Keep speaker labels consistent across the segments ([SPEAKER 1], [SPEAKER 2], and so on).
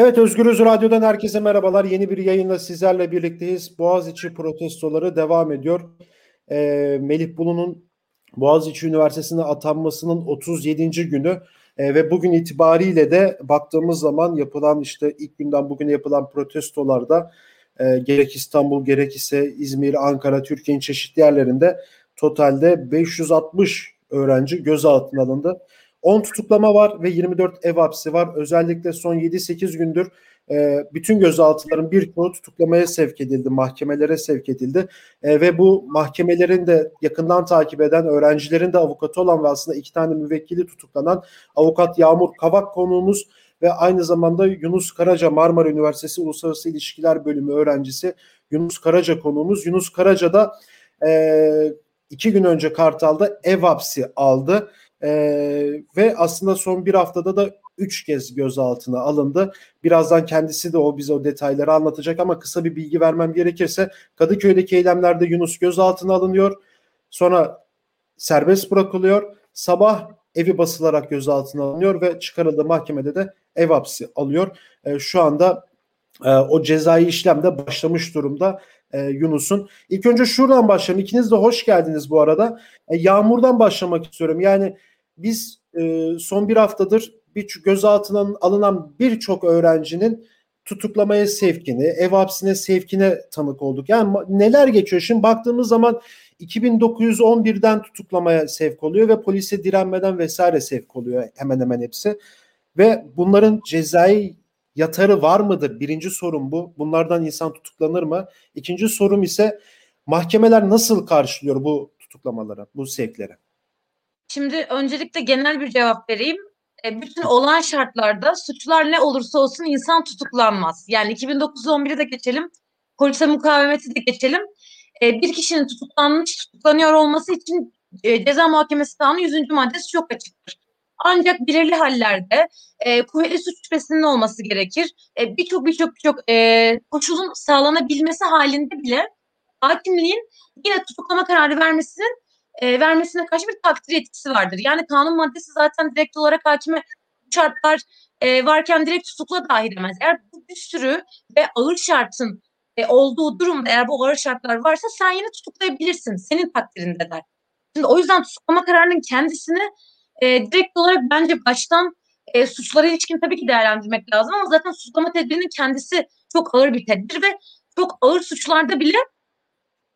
[SPEAKER 1] Evet Özgürüz Radyo'dan herkese merhabalar. Yeni bir yayınla sizlerle birlikteyiz. Boğaziçi protestoları devam ediyor. Ee, Melih Bulu'nun Boğaziçi Üniversitesi'ne atanmasının 37. günü e, ve bugün itibariyle de baktığımız zaman yapılan işte ilk günden bugüne yapılan protestolarda e, gerek İstanbul gerek ise İzmir, Ankara, Türkiye'nin çeşitli yerlerinde totalde 560 öğrenci gözaltına alındı. 10 tutuklama var ve 24 ev hapsi var. Özellikle son 7-8 gündür e, bütün gözaltıların birçoğu tutuklamaya sevk edildi, mahkemelere sevk edildi. E, ve bu mahkemelerin de yakından takip eden, öğrencilerin de avukatı olan ve aslında iki tane müvekkili tutuklanan avukat Yağmur Kavak konuğumuz ve aynı zamanda Yunus Karaca Marmara Üniversitesi Uluslararası İlişkiler Bölümü öğrencisi Yunus Karaca konuğumuz. Yunus Karaca da e, iki gün önce Kartal'da ev hapsi aldı. E, ve aslında son bir haftada da üç kez gözaltına alındı. Birazdan kendisi de o bize o detayları anlatacak ama kısa bir bilgi vermem gerekirse Kadıköy'deki eylemlerde Yunus gözaltına alınıyor. Sonra serbest bırakılıyor. Sabah evi basılarak gözaltına alınıyor ve çıkarıldığı mahkemede de ev hapsi alıyor. E, şu anda e, o cezai işlem de başlamış durumda e, Yunus'un. İlk önce şuradan başlayalım. İkiniz de hoş geldiniz bu arada. E, yağmurdan başlamak istiyorum. Yani biz e, son bir haftadır bir gözaltına alınan birçok öğrencinin tutuklamaya sevkini, ev hapsine sevkine tanık olduk. Yani neler geçiyor? Şimdi baktığımız zaman 2911'den tutuklamaya sevk oluyor ve polise direnmeden vesaire sevk oluyor hemen hemen hepsi. Ve bunların cezai yatarı var mıdır? Birinci sorun bu. Bunlardan insan tutuklanır mı? İkinci sorum ise mahkemeler nasıl karşılıyor bu tutuklamaları, bu sevkleri?
[SPEAKER 2] Şimdi öncelikle genel bir cevap vereyim. E, bütün olan şartlarda suçlar ne olursa olsun insan tutuklanmaz. Yani 2009-11'i de geçelim, polise mukavemeti de geçelim. E, bir kişinin tutuklanmış, tutuklanıyor olması için e, ceza muhakemesi kanunu 100. maddesi çok açıktır. Ancak belirli hallerde e, kuvvetli suç şüphesinin olması gerekir. E, birçok birçok birçok e, koşulun sağlanabilmesi halinde bile hakimliğin yine tutuklama kararı vermesinin e, vermesine karşı bir takdir etkisi vardır. Yani kanun maddesi zaten direkt olarak hakime şartlar e, varken direkt tutukla dahi demez. Eğer bu bir sürü ve ağır şartın e, olduğu durumda eğer bu ağır şartlar varsa sen yine tutuklayabilirsin. Senin takdirinde der. Şimdi o yüzden tutuklama kararının kendisini e, direkt olarak bence baştan e, suçlara ilişkin tabii ki değerlendirmek lazım ama zaten suçlama tedbirinin kendisi çok ağır bir tedbir ve çok ağır suçlarda bile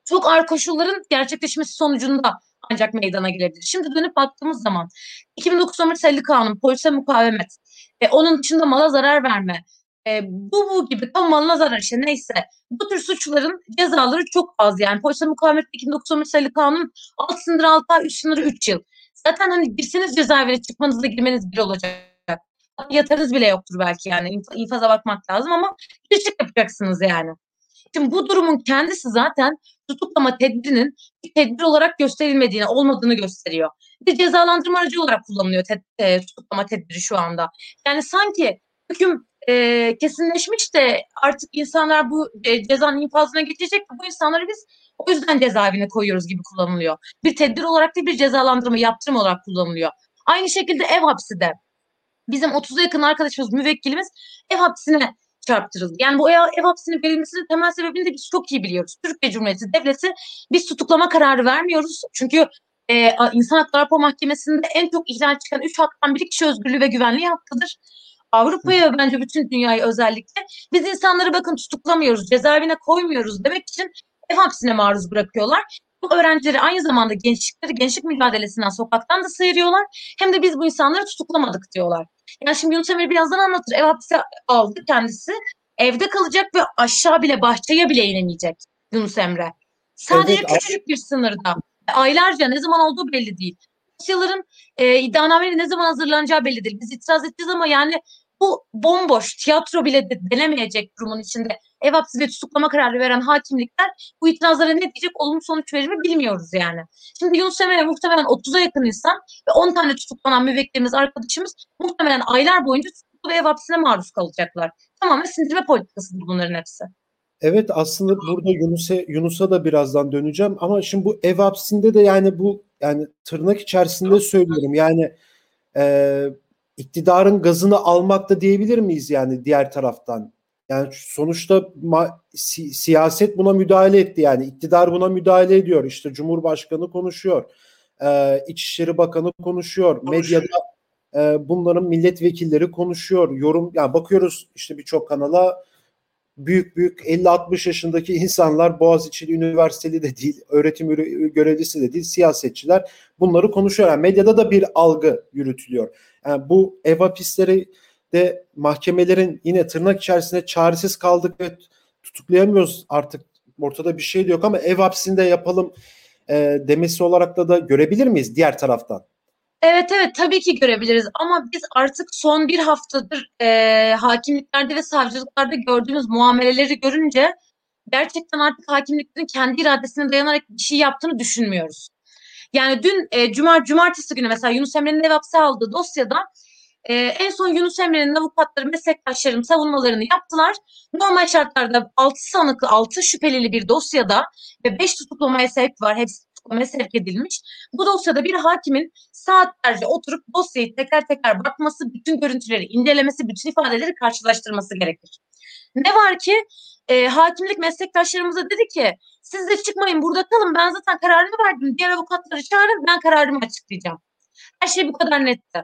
[SPEAKER 2] çok ağır koşulların gerçekleşmesi sonucunda ancak meydana gelebilir. Şimdi dönüp baktığımız zaman 2009 Ömür Selli Kanunu, polise mukavemet, e, onun dışında mala zarar verme, e, bu bu gibi kamu malına zarar işte neyse bu tür suçların cezaları çok az yani polise mukavemet 2009 Ömür Selli Kanun alt sınırı 6 ay üst sınırı 3 yıl. Zaten hani girseniz cezaevine çıkmanızla girmeniz bir olacak. Yatarız bile yoktur belki yani infaza bakmak lazım ama küçük yapacaksınız yani. Şimdi bu durumun kendisi zaten tutuklama tedbirinin bir tedbir olarak gösterilmediğini, olmadığını gösteriyor. Bir cezalandırma aracı olarak kullanılıyor te- e, tutuklama tedbiri şu anda. Yani sanki hüküm e, kesinleşmiş de artık insanlar bu e, cezanın infazına geçecek bu insanları biz o yüzden cezaevine koyuyoruz gibi kullanılıyor. Bir tedbir olarak değil bir cezalandırma, yaptırım olarak kullanılıyor. Aynı şekilde ev hapsi de. Bizim 30'a yakın arkadaşımız, müvekkilimiz ev hapsine çarptırıldı. Yani bu ev, ev hapsinin verilmesinin temel sebebini de biz çok iyi biliyoruz. Türkiye Cumhuriyeti Devleti biz tutuklama kararı vermiyoruz. Çünkü e, İnsan Hakları Mahkemesi'nde en çok ihlal çıkan üç haktan biri kişi özgürlüğü ve güvenliği hakkıdır. Avrupa'ya bence bütün dünyayı özellikle biz insanları bakın tutuklamıyoruz, cezaevine koymuyoruz demek için ev hapsine maruz bırakıyorlar. Bu öğrencileri aynı zamanda gençlikleri gençlik mücadelesinden sokaktan da sıyırıyorlar. Hem de biz bu insanları tutuklamadık diyorlar. Yani şimdi Yunus Emre birazdan anlatır. Ev hapsi aldı kendisi. Evde kalacak ve aşağı bile bahçeye bile inemeyecek Yunus Emre. Sadece evet, küçücük bir sınırda. Aylarca ne zaman olduğu belli değil. Dosyaların e, iddianamenin ne zaman hazırlanacağı belli değil. Biz itiraz edeceğiz ama yani bu bomboş tiyatro bile de denemeyecek durumun içinde ev hapsi tutuklama kararı veren hakimlikler bu itirazlara ne diyecek olumlu sonuç verir mi bilmiyoruz yani. Şimdi Yunus Emre muhtemelen 30'a yakın insan ve 10 tane tutuklanan müvekkilimiz arkadaşımız muhtemelen aylar boyunca tutuklu ve ev hapsine maruz kalacaklar. Tamamen sindirme politikasıdır bunların hepsi.
[SPEAKER 1] Evet aslında burada Yunus'a Yunus'a da birazdan döneceğim ama şimdi bu ev hapsinde de yani bu yani tırnak içerisinde söylüyorum yani e, iktidarın gazını almak da diyebilir miyiz yani diğer taraftan? Yani sonuçta si- siyaset buna müdahale etti yani iktidar buna müdahale ediyor. İşte Cumhurbaşkanı konuşuyor, ee, İçişleri Bakanı konuşuyor, konuşuyor. medyada e, bunların milletvekilleri konuşuyor, yorum yani bakıyoruz işte birçok kanala büyük büyük 50-60 yaşındaki insanlar Boğaziçi Üniversiteli de değil, öğretim görevlisi de değil, siyasetçiler bunları konuşuyor. Yani medyada da bir algı yürütülüyor. Yani bu ev hapisleri de mahkemelerin yine tırnak içerisinde çaresiz kaldık ve tutuklayamıyoruz artık ortada bir şey de yok ama ev hapsinde yapalım e, demesi olarak da da görebilir miyiz diğer taraftan?
[SPEAKER 2] Evet evet tabii ki görebiliriz ama biz artık son bir haftadır e, hakimliklerde ve savcılıklarda gördüğümüz muameleleri görünce gerçekten artık hakimliklerin kendi iradesine dayanarak bir şey yaptığını düşünmüyoruz. Yani dün e, cuma cumartesi günü mesela Yunus Emre'nin ev hapse aldığı dosyada e, en son Yunus Emre'nin avukatları, meslektaşlarım savunmalarını yaptılar. Normal şartlarda 6 sanıklı, 6 şüphelili bir dosyada ve 5 tutuklamaya sevk var. Hepsi tutuklamaya sevk edilmiş. Bu dosyada bir hakimin saatlerce oturup dosyayı tekrar tekrar bakması, bütün görüntüleri incelemesi, bütün ifadeleri karşılaştırması gerekir. Ne var ki e, hakimlik meslektaşlarımıza dedi ki siz de çıkmayın burada kalın ben zaten kararımı verdim. Diğer avukatları çağırın ben kararımı açıklayacağım. Her şey bu kadar netti.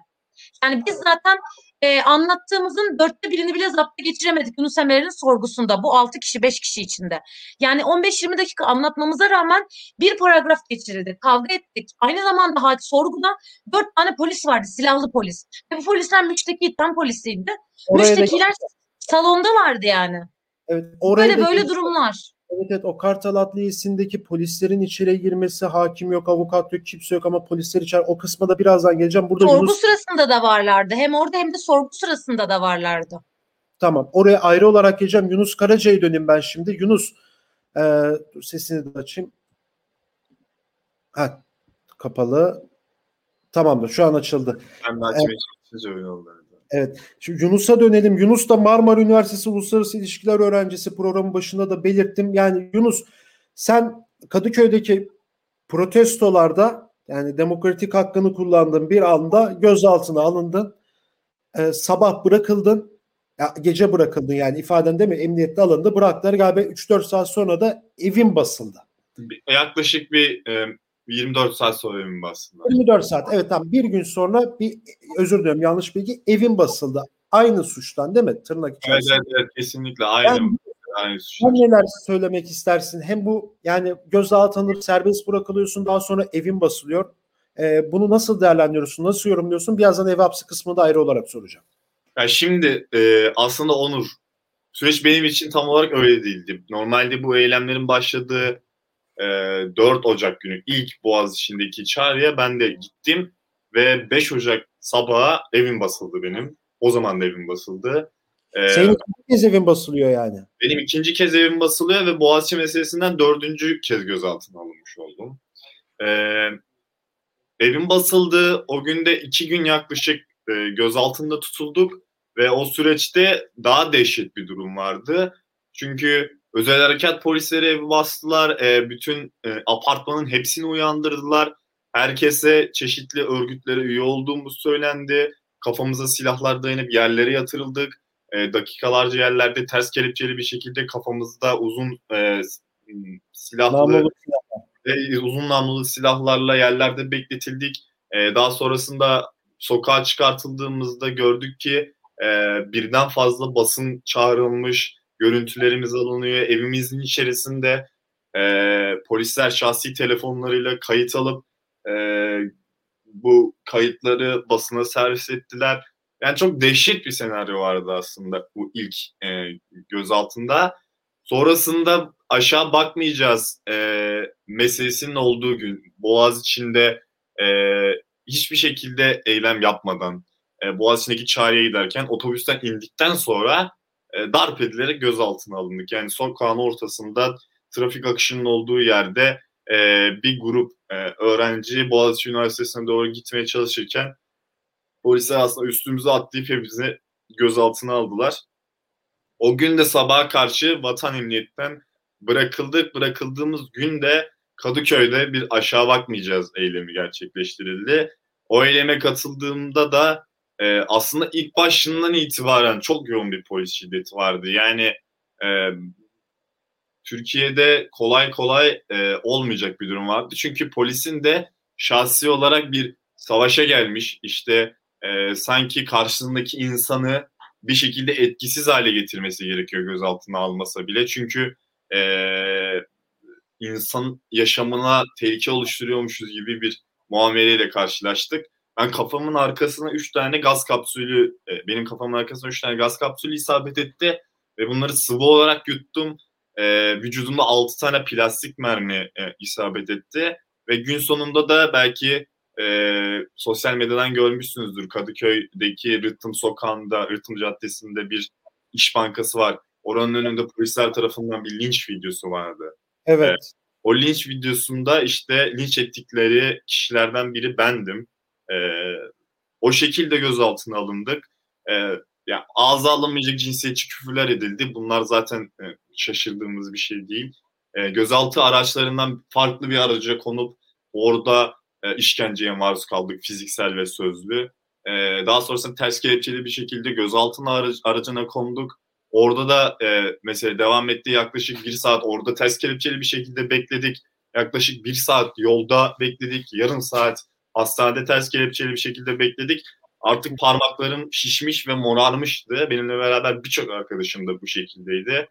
[SPEAKER 2] Yani biz zaten e, anlattığımızın dörtte birini bile zapta geçiremedik Yunus Emre'nin sorgusunda. Bu altı kişi, beş kişi içinde. Yani 15-20 dakika anlatmamıza rağmen bir paragraf geçirildi. Kavga ettik. Aynı zamanda hadi sorguda dört tane polis vardı, silahlı polis. Ve bu polisler müşteki iten polisiydi. Oraya Müştekiler da... salonda vardı yani. Evet, oraya böyle böyle durumlar.
[SPEAKER 1] Evet evet o Kartal Adliyesi'ndeki polislerin içeri girmesi hakim yok, avukat yok, kimse yok ama polisler içer. O kısma da birazdan geleceğim.
[SPEAKER 2] Burada sorgu Yunus... sırasında da varlardı. Hem orada hem de sorgu sırasında da varlardı.
[SPEAKER 1] Tamam. Oraya ayrı olarak geleceğim. Yunus Karaca'ya döneyim ben şimdi. Yunus e, sesini de açayım. Ha, kapalı. Tamamdır. Şu an açıldı.
[SPEAKER 3] Ben de açmaya öyle oldu.
[SPEAKER 1] Evet. Şimdi Yunus'a dönelim. Yunus da Marmara Üniversitesi Uluslararası İlişkiler Öğrencisi programın başında da belirttim. Yani Yunus sen Kadıköy'deki protestolarda yani demokratik hakkını kullandığın bir anda gözaltına alındın. Ee, sabah bırakıldın. Ya, gece bırakıldın yani ifaden değil mi? Emniyette alındı. Bıraktılar galiba 3-4 saat sonra da evin basıldı.
[SPEAKER 3] Yaklaşık bir 24 saat sonra evin basıldı.
[SPEAKER 1] 24 saat evet tamam bir gün sonra bir özür dilerim yanlış bilgi evin basıldı. Aynı suçtan değil mi? Tırnak
[SPEAKER 3] içerisinde. Evet, evet, evet kesinlikle aynı. Yani,
[SPEAKER 1] aynı suçtan. neler söylemek istersin? Hem bu yani gözaltı serbest bırakılıyorsun daha sonra evin basılıyor. Ee, bunu nasıl değerlendiriyorsun? Nasıl yorumluyorsun? Birazdan ev hapsi kısmını da ayrı olarak soracağım.
[SPEAKER 3] Ya şimdi e, aslında Onur süreç benim için tam olarak öyle değildi. Normalde bu eylemlerin başladığı e, 4 Ocak günü ilk Boğaziçi'ndeki çağrıya ben de gittim ve 5 Ocak sabaha evim basıldı benim. O zaman da evim basıldı.
[SPEAKER 1] Ee, Senin ikinci kez evin basılıyor yani.
[SPEAKER 3] Benim ikinci kez evim basılıyor ve Boğaziçi meselesinden dördüncü kez gözaltına alınmış oldum. Ee, evim basıldı. O günde iki gün yaklaşık e, gözaltında tutulduk ve o süreçte daha dehşet bir durum vardı. Çünkü Özel harekat polisleri evi bastılar. E, bütün e, apartmanın hepsini uyandırdılar. Herkese çeşitli örgütlere üye olduğumuz söylendi. Kafamıza silahlar dayanıp yerlere yatırıldık. E, dakikalarca yerlerde ters kelepçeli bir şekilde kafamızda uzun e, silahlı ve uzun namlulu silahlarla yerlerde bekletildik. E, daha sonrasında sokağa çıkartıldığımızda gördük ki e, birden fazla basın çağrılmış, görüntülerimiz alınıyor. Evimizin içerisinde e, polisler şahsi telefonlarıyla kayıt alıp e, bu kayıtları basına servis ettiler. Yani çok dehşet bir senaryo vardı aslında bu ilk e, gözaltında. Sonrasında aşağı bakmayacağız e, meselesinin olduğu gün Boğaz içinde e, hiçbir şekilde eylem yapmadan e, Boğaz içindeki çağrıya giderken otobüsten indikten sonra e, darp edilerek gözaltına alındık. Yani sokağın ortasında trafik akışının olduğu yerde e, bir grup e, öğrenci Boğaziçi Üniversitesi'ne doğru gitmeye çalışırken polisler aslında üstümüze atlayıp hepimizi gözaltına aldılar. O gün de sabaha karşı vatan emniyetten bırakıldık. Bırakıldığımız günde Kadıköy'de bir aşağı bakmayacağız eylemi gerçekleştirildi. O eyleme katıldığımda da e, aslında ilk başından itibaren çok yoğun bir polis şiddeti vardı. Yani e, Türkiye'de kolay kolay e, olmayacak bir durum vardı. Çünkü polisin de şahsi olarak bir savaşa gelmiş işte e, sanki karşısındaki insanı bir şekilde etkisiz hale getirmesi gerekiyor gözaltına almasa bile. Çünkü e, insan yaşamına tehlike oluşturuyormuşuz gibi bir muameleyle karşılaştık. Ben kafamın arkasına 3 tane gaz kapsülü, e, benim kafamın arkasına 3 tane gaz kapsülü isabet etti ve bunları sıvı olarak yuttum. E, vücudumda 6 tane plastik mermi e, isabet etti ve gün sonunda da belki e, sosyal medyadan görmüşsünüzdür. Kadıköy'deki Rıhtım Sokağı'nda, Rıhtım Caddesi'nde bir iş bankası var. Oranın önünde polisler tarafından bir linç videosu vardı.
[SPEAKER 1] Evet.
[SPEAKER 3] E, o linç videosunda işte linç ettikleri kişilerden biri bendim. E, o şekilde gözaltına alındık. E, ya ağza alınmayacak cinsiyetçi küfürler edildi. Bunlar zaten e, şaşırdığımız bir şey değil. E, gözaltı araçlarından farklı bir araca konup orada e, işkenceye maruz kaldık fiziksel ve sözlü. E, daha sonrasında ters kelepçeli bir şekilde gözaltına aracı, aracına konduk. Orada da e, mesela devam etti yaklaşık bir saat orada ters kelepçeli bir şekilde bekledik. Yaklaşık bir saat yolda bekledik. Yarım saat hastanede ters kelepçeli bir şekilde bekledik. Artık parmaklarım şişmiş ve morarmıştı. Benimle beraber birçok arkadaşım da bu şekildeydi.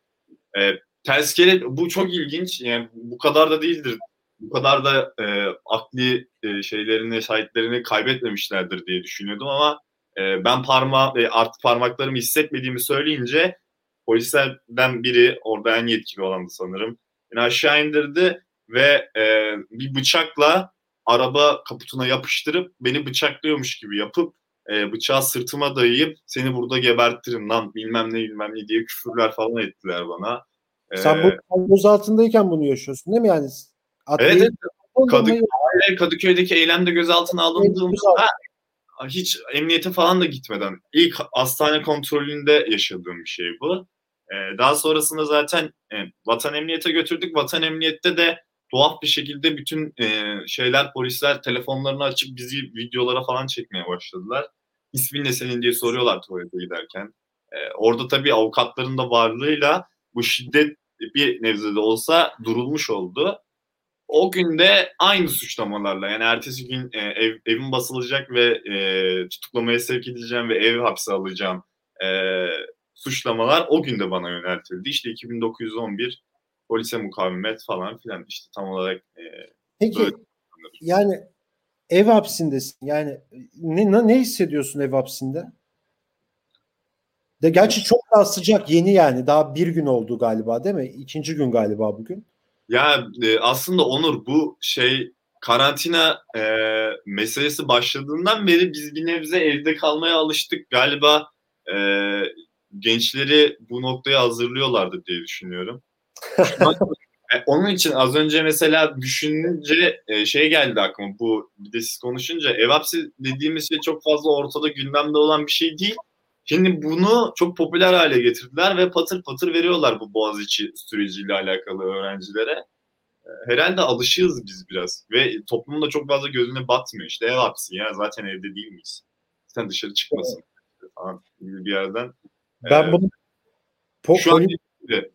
[SPEAKER 3] E, ters kelep bu çok ilginç. Yani bu kadar da değildir bu kadar da e, akli e, şeylerini, şahitlerini kaybetmemişlerdir diye düşünüyordum ama e, ben parma ve artık parmaklarımı hissetmediğimi söyleyince polislerden biri orada en yetkili olandı sanırım. Beni aşağı indirdi ve e, bir bıçakla araba kaputuna yapıştırıp beni bıçaklıyormuş gibi yapıp e, bıçağı sırtıma dayayıp seni burada gebertirim lan bilmem ne bilmem ne diye küfürler falan ettiler bana.
[SPEAKER 1] Sen bu gözaltındayken bunu yaşıyorsun değil mi yani?
[SPEAKER 3] Evet, evet. Kadıköy, Kadıköy'deki eylemde gözaltına alındığımızda hiç emniyete falan da gitmeden ilk hastane kontrolünde yaşadığım bir şey bu. Ee, daha sonrasında zaten e, vatan emniyete götürdük. Vatan emniyette de tuhaf bir şekilde bütün e, şeyler polisler telefonlarını açıp bizi videolara falan çekmeye başladılar. İsmin ne senin diye soruyorlar tuvalete giderken. E, orada tabii avukatların da varlığıyla bu şiddet bir nebzede olsa durulmuş oldu o günde aynı suçlamalarla yani ertesi gün e, ev, evim basılacak ve e, tutuklamaya sevk edileceğim ve ev hapse alacağım e, suçlamalar o günde bana yöneltildi. İşte 2911 polise mukavemet falan filan işte tam olarak e,
[SPEAKER 1] Peki böyle. yani ev hapsindesin yani ne, ne hissediyorsun ev hapsinde? De gerçi çok daha sıcak yeni yani daha bir gün oldu galiba değil mi? İkinci gün galiba bugün.
[SPEAKER 3] Ya e, aslında Onur bu şey karantina e, meselesi başladığından beri biz bir nebze evde kalmaya alıştık. Galiba e, gençleri bu noktaya hazırlıyorlardı diye düşünüyorum. E, onun için az önce mesela düşününce e, şey geldi aklıma bu bir de siz konuşunca ev hapsi dediğimiz şey çok fazla ortada gündemde olan bir şey değil. Şimdi bunu çok popüler hale getirdiler ve patır patır veriyorlar bu Boğaziçi süreciyle alakalı öğrencilere. Ee, herhalde alışığız biz biraz ve toplumun çok fazla gözüne batmıyor. İşte ev hapsi ya zaten evde değil miyiz? Sen dışarı çıkmasın falan bir yerden.
[SPEAKER 1] Ben ee, bunu
[SPEAKER 3] po- şu an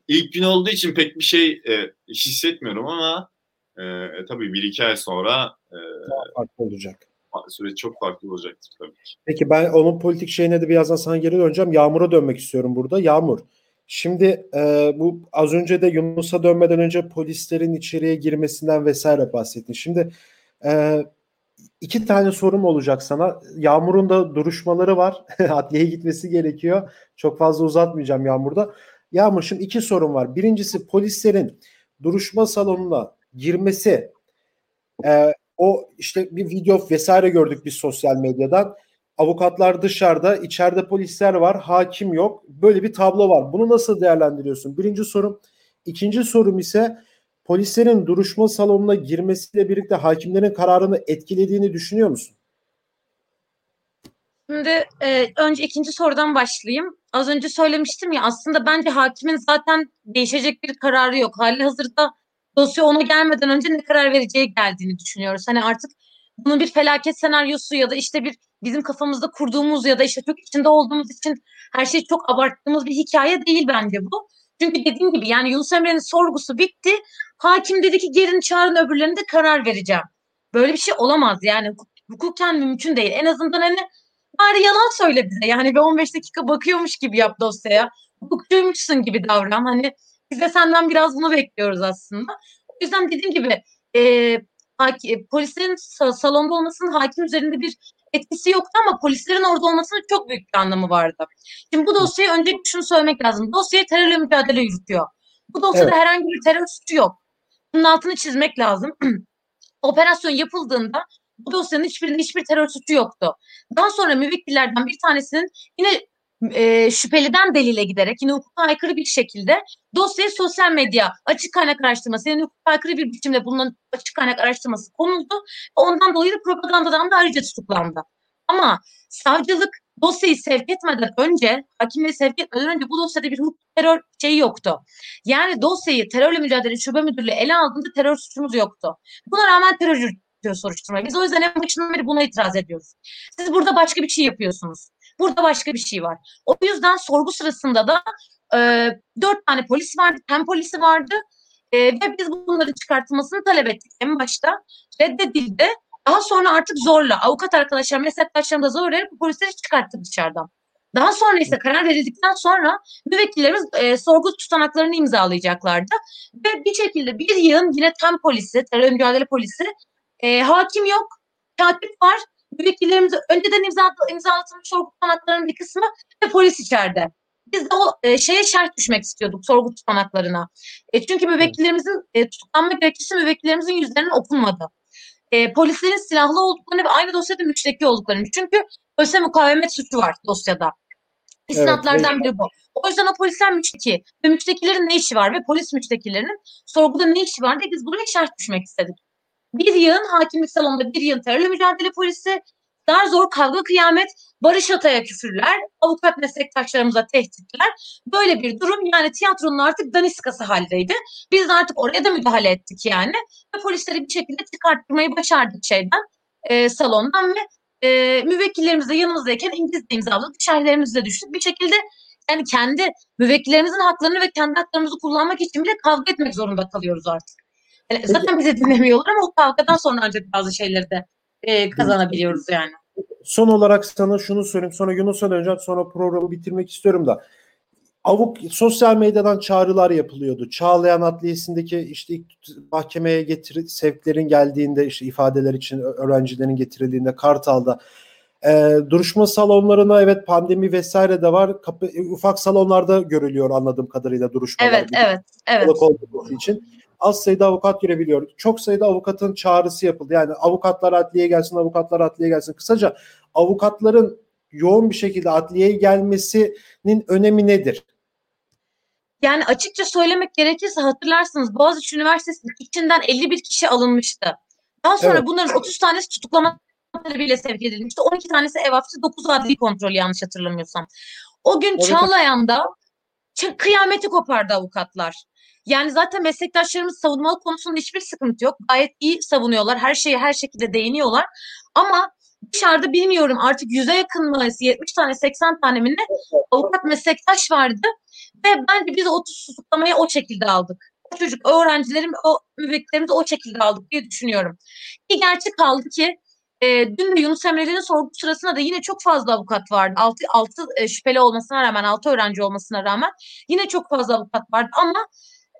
[SPEAKER 3] ilk gün olduğu için pek bir şey e, hissetmiyorum ama e, tabii bir iki ay sonra e,
[SPEAKER 1] farklı olacak
[SPEAKER 3] süreç çok farklı olacaktır tabii ki.
[SPEAKER 1] Peki ben onun politik şeyine de birazdan sana geri döneceğim. Yağmur'a dönmek istiyorum burada. Yağmur. Şimdi e, bu az önce de Yunus'a dönmeden önce polislerin içeriye girmesinden vesaire bahsettin. Şimdi e, iki tane sorum olacak sana. Yağmur'un da duruşmaları var. Adliyeye gitmesi gerekiyor. Çok fazla uzatmayacağım Yağmur'da. Yağmur şimdi iki sorum var. Birincisi polislerin duruşma salonuna girmesi e, o işte bir video vesaire gördük biz sosyal medyadan. Avukatlar dışarıda, içeride polisler var, hakim yok. Böyle bir tablo var. Bunu nasıl değerlendiriyorsun? Birinci sorum. İkinci sorum ise polislerin duruşma salonuna girmesiyle birlikte hakimlerin kararını etkilediğini düşünüyor musun?
[SPEAKER 2] Şimdi e, önce ikinci sorudan başlayayım. Az önce söylemiştim ya aslında bence hakimin zaten değişecek bir kararı yok. Hali hazırda dosya ona gelmeden önce ne karar vereceği geldiğini düşünüyoruz. Hani artık bunun bir felaket senaryosu ya da işte bir bizim kafamızda kurduğumuz ya da işte çok içinde olduğumuz için her şeyi çok abarttığımız bir hikaye değil bence bu. Çünkü dediğim gibi yani Yunus Emre'nin sorgusu bitti. Hakim dedi ki gelin çağırın öbürlerine de karar vereceğim. Böyle bir şey olamaz yani hukuken mümkün değil. En azından hani bari yalan söyle bize. Yani bir 15 dakika bakıyormuş gibi yap dosyaya. Hukukçuymuşsun gibi davran. Hani biz de senden biraz bunu bekliyoruz aslında. O yüzden dediğim gibi e, haki, polislerin salonda olmasının hakim üzerinde bir etkisi yoktu ama polislerin orada olmasının çok büyük bir anlamı vardı. Şimdi bu dosyayı önce şunu söylemek lazım. Dosyayı terörle mücadele yürütüyor. Bu dosyada evet. herhangi bir terör suçu yok. Bunun altını çizmek lazım. Operasyon yapıldığında dosyanın hiçbirinde hiçbir terör suçu yoktu. Daha sonra müvekkillerden bir tanesinin yine e, şüpheliden delile giderek yine hukuka aykırı bir şekilde dosyaya sosyal medya açık kaynak araştırması yani hukuka aykırı bir biçimde bulunan açık kaynak araştırması konuldu. Ondan dolayı da propagandadan da ayrıca tutuklandı. Ama savcılık dosyayı sevk etmeden önce, hakimliği sevk etmeden önce bu dosyada bir hukuk terör şeyi yoktu. Yani dosyayı terörle mücadele şube müdürlüğü ele aldığında terör suçumuz yoktu. Buna rağmen terör yürütüyor soruşturma. Biz o yüzden en başından beri buna itiraz ediyoruz. Siz burada başka bir şey yapıyorsunuz. Burada başka bir şey var. O yüzden sorgu sırasında da e, dört tane polis vardı, tem polisi vardı e, ve biz bunların çıkartılmasını talep ettik en başta. Reddedildi. Daha sonra artık zorla avukat arkadaşlar, meslektaşlarım da zorlayarak bu polisleri çıkarttı dışarıdan. Daha sonra ise karar verildikten sonra müvekkillerimiz e, sorgu tutanaklarını imzalayacaklardı. Ve bir şekilde bir yığın yine tem polisi, terör mücadele polisi, e, hakim yok, katip var müvekkillerimize önceden imza, imzalatılmış sorgu tutanaklarının bir kısmı ve polis içeride. Biz de o e, şeye şart düşmek istiyorduk sorgu tutanaklarına. E, çünkü müvekkillerimizin e, tutuklanma gerekçesi müvekkillerimizin yüzlerinin okunmadı. E, polislerin silahlı olduklarını ve aynı dosyada müşteki olduklarını. Çünkü polise mukavemet suçu var dosyada. İstinatlardan evet, biri bu. O yüzden o polisler müşteki ve müştekilerin ne işi var ve polis müştekilerinin sorguda ne işi var diye biz buraya şart düşmek istedik. Bir yığın hakimlik salonunda bir yığın terörle mücadele polisi, dar zor kavga kıyamet, Barış Atay'a küfürler, avukat meslektaşlarımıza tehditler. Böyle bir durum yani tiyatronun artık daniskası haldeydi. Biz de artık oraya da müdahale ettik yani. Ve polisleri bir şekilde çıkartmayı başardık şeyden, e, salondan ve e, müvekkillerimiz de yanımızdayken İngilizce imzaladık, şerhlerimizi düştük. Bir şekilde yani kendi müvekkillerimizin haklarını ve kendi haklarımızı kullanmak için bile kavga etmek zorunda kalıyoruz artık. Yani zaten bizi dinlemiyorlar ama o kavgadan sonra ancak bazı şeyleri de e, kazanabiliyoruz yani.
[SPEAKER 1] Son olarak sana şunu söyleyeyim. Sonra Yunus'a döneceğim. Sonra programı bitirmek istiyorum da. Avuk sosyal medyadan çağrılar yapılıyordu. Çağlayan Adliyesi'ndeki işte mahkemeye getir sevklerin geldiğinde işte ifadeler için öğrencilerin getirildiğinde Kartal'da e, duruşma salonlarına evet pandemi vesaire de var. Kapı, ufak salonlarda görülüyor anladığım kadarıyla duruşmalar.
[SPEAKER 2] Evet, evet, evet.
[SPEAKER 1] için az sayıda avukat girebiliyor. Çok sayıda avukatın çağrısı yapıldı. Yani avukatlar adliyeye gelsin, avukatlar adliyeye gelsin. Kısaca avukatların yoğun bir şekilde adliyeye gelmesinin önemi nedir?
[SPEAKER 2] Yani açıkça söylemek gerekirse hatırlarsınız Boğaziçi Üniversitesi'nin içinden 51 kişi alınmıştı. Daha sonra evet. bunların 30 tanesi tutuklama talebiyle sevk edilmişti. 12 tanesi ev hapsi, 9 adli kontrol yanlış hatırlamıyorsam. O gün evet. Çağlayan'da kıyameti kopardı avukatlar. Yani zaten meslektaşlarımız savunmalı konusunda hiçbir sıkıntı yok. Gayet iyi savunuyorlar. Her şeyi her şekilde değiniyorlar. Ama dışarıda bilmiyorum artık yüze yakın mı 70 tane 80 tane mi ne avukat meslektaş vardı. Ve bence biz o tutuklamayı o şekilde aldık. O çocuk, öğrencilerim, o müvekkillerimizi o şekilde aldık diye düşünüyorum. Ki gerçek kaldı ki e, dün de Yunus Emre'nin sorgu sırasında da yine çok fazla avukat vardı. Altı, altı e, şüpheli olmasına rağmen, altı öğrenci olmasına rağmen yine çok fazla avukat vardı. Ama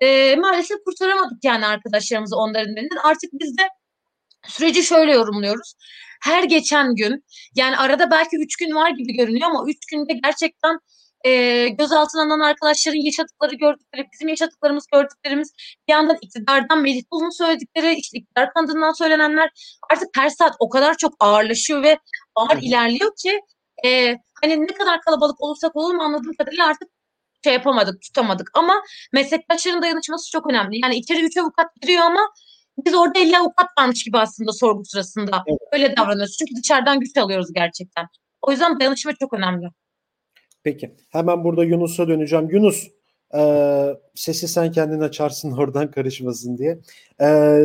[SPEAKER 2] e, maalesef kurtaramadık yani arkadaşlarımızı onların elinden. Artık biz de süreci şöyle yorumluyoruz. Her geçen gün yani arada belki üç gün var gibi görünüyor ama üç günde gerçekten e, gözaltına alınan arkadaşların yaşadıkları gördükleri, bizim yaşadıklarımız gördüklerimiz bir yandan iktidardan Melih Bulun'un söyledikleri, işte iktidar kanadından söylenenler artık her saat o kadar çok ağırlaşıyor ve ağır ilerliyor ki e, hani ne kadar kalabalık olursak olalım anladığım kadarıyla artık şey yapamadık, tutamadık. Ama meslektaşların dayanışması çok önemli. Yani içeri üç avukat giriyor ama biz orada 50 avukat varmış gibi aslında sorgu sırasında. Evet. Öyle davranıyoruz. Çünkü dışarıdan güç alıyoruz gerçekten. O yüzden dayanışma çok önemli.
[SPEAKER 1] Peki. Hemen burada Yunus'a döneceğim. Yunus e, sesi sen kendin açarsın oradan karışmasın diye. E,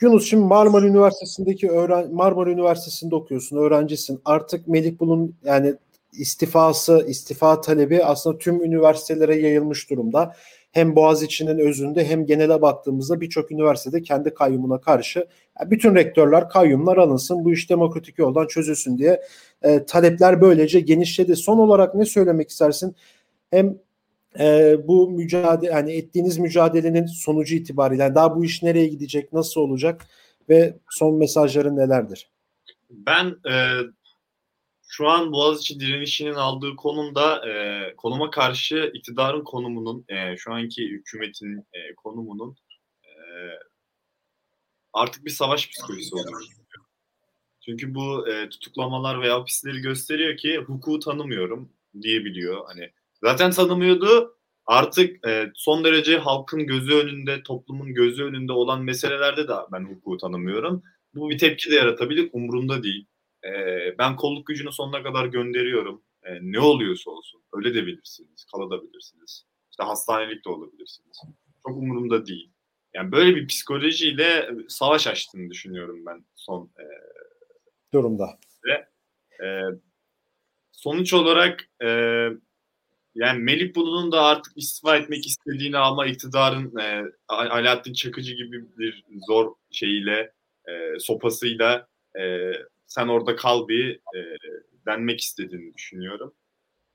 [SPEAKER 1] Yunus şimdi Marmara Üniversitesi'ndeki öğren Marmara Üniversitesi'nde okuyorsun, öğrencisin. Artık Melih Bulun yani istifası, istifa talebi aslında tüm üniversitelere yayılmış durumda. Hem Boğaziçi'nin özünde hem genele baktığımızda birçok üniversitede kendi kayyumuna karşı bütün rektörler kayyumlar alınsın bu iş demokratik yoldan çözülsün diye e, talepler böylece genişledi. Son olarak ne söylemek istersin? Hem e, bu mücadele yani ettiğiniz mücadelenin sonucu itibariyle daha bu iş nereye gidecek, nasıl olacak ve son mesajların nelerdir?
[SPEAKER 3] Ben e, şu an Boğaziçi direnişinin aldığı konumda e, konuma karşı iktidarın konumunun, e, şu anki hükümetin e, konumunun e, artık bir savaş psikolojisi düşünüyorum. Çünkü bu e, tutuklamalar veya hapisleri gösteriyor ki hukuku tanımıyorum diyebiliyor. Hani zaten tanımıyordu. Artık e, son derece halkın gözü önünde, toplumun gözü önünde olan meselelerde de ben hukuku tanımıyorum. Bu bir tepki de yaratabilir, umurumda değil. E, ben kolluk gücünü sonuna kadar gönderiyorum. E, ne oluyorsa olsun. Öyle de bilirsiniz, kalabilirsiniz. İşte hastanelik de olabilirsiniz. Çok umurumda değil. Yani böyle bir psikolojiyle savaş açtığını düşünüyorum ben son e,
[SPEAKER 1] durumda.
[SPEAKER 3] Ve e, sonuç olarak e, yani Melih Bulu'nun da artık istifa etmek istediğini ama iktidarın e, Alaaddin Çakıcı gibi bir zor şeyiyle e, sopasıyla e, sen orada kal bir e, denmek istediğini düşünüyorum.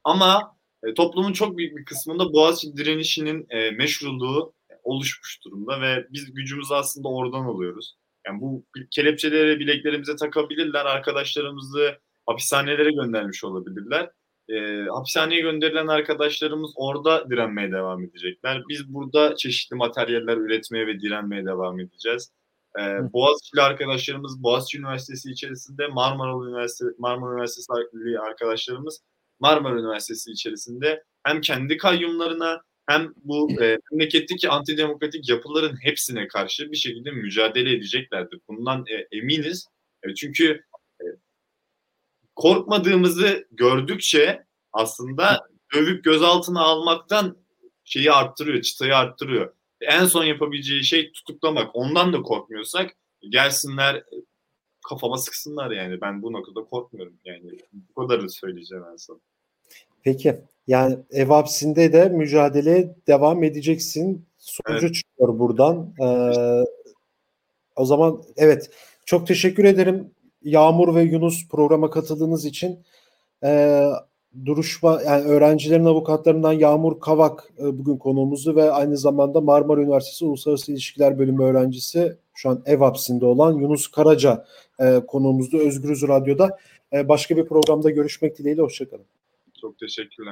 [SPEAKER 3] Ama e, toplumun çok büyük bir kısmında Boğaziçi direnişinin e, meşruluğu oluşmuş durumda ve biz gücümüzü aslında oradan alıyoruz. Yani bu kelepçeleri bileklerimize takabilirler, arkadaşlarımızı hapishanelere göndermiş olabilirler. E, hapishaneye gönderilen arkadaşlarımız orada direnmeye devam edecekler. Biz burada çeşitli materyaller üretmeye ve direnmeye devam edeceğiz. E, Boğaziçi'li arkadaşlarımız Boğaziçi Üniversitesi içerisinde, Marmara Üniversitesi, Marmara Üniversitesi arkadaşlarımız Marmara Üniversitesi içerisinde hem kendi kayyumlarına hem bu e, memleketteki antidemokratik yapıların hepsine karşı bir şekilde mücadele edeceklerdir. Bundan e, eminiz. E, çünkü e, korkmadığımızı gördükçe aslında dövüp gözaltına almaktan şeyi arttırıyor, çıtayı arttırıyor. En son yapabileceği şey tutuklamak. Ondan da korkmuyorsak gelsinler kafama sıksınlar yani. Ben bu noktada korkmuyorum. Yani bu kadarı söyleyeceğim en son.
[SPEAKER 1] Peki. Yani ev hapsinde de mücadele devam edeceksin. Sonucu evet. çıkıyor buradan. Ee, o zaman evet. Çok teşekkür ederim Yağmur ve Yunus programa katıldığınız için. Ee, duruşma yani öğrencilerin avukatlarından Yağmur Kavak e, bugün konuğumuzu ve aynı zamanda Marmara Üniversitesi Uluslararası İlişkiler Bölümü öğrencisi şu an ev hapsinde olan Yunus Karaca e, konuğumuzdu Özgürüz Radyo'da. E, başka bir programda görüşmek dileğiyle hoşçakalın.
[SPEAKER 3] Çok teşekkürler.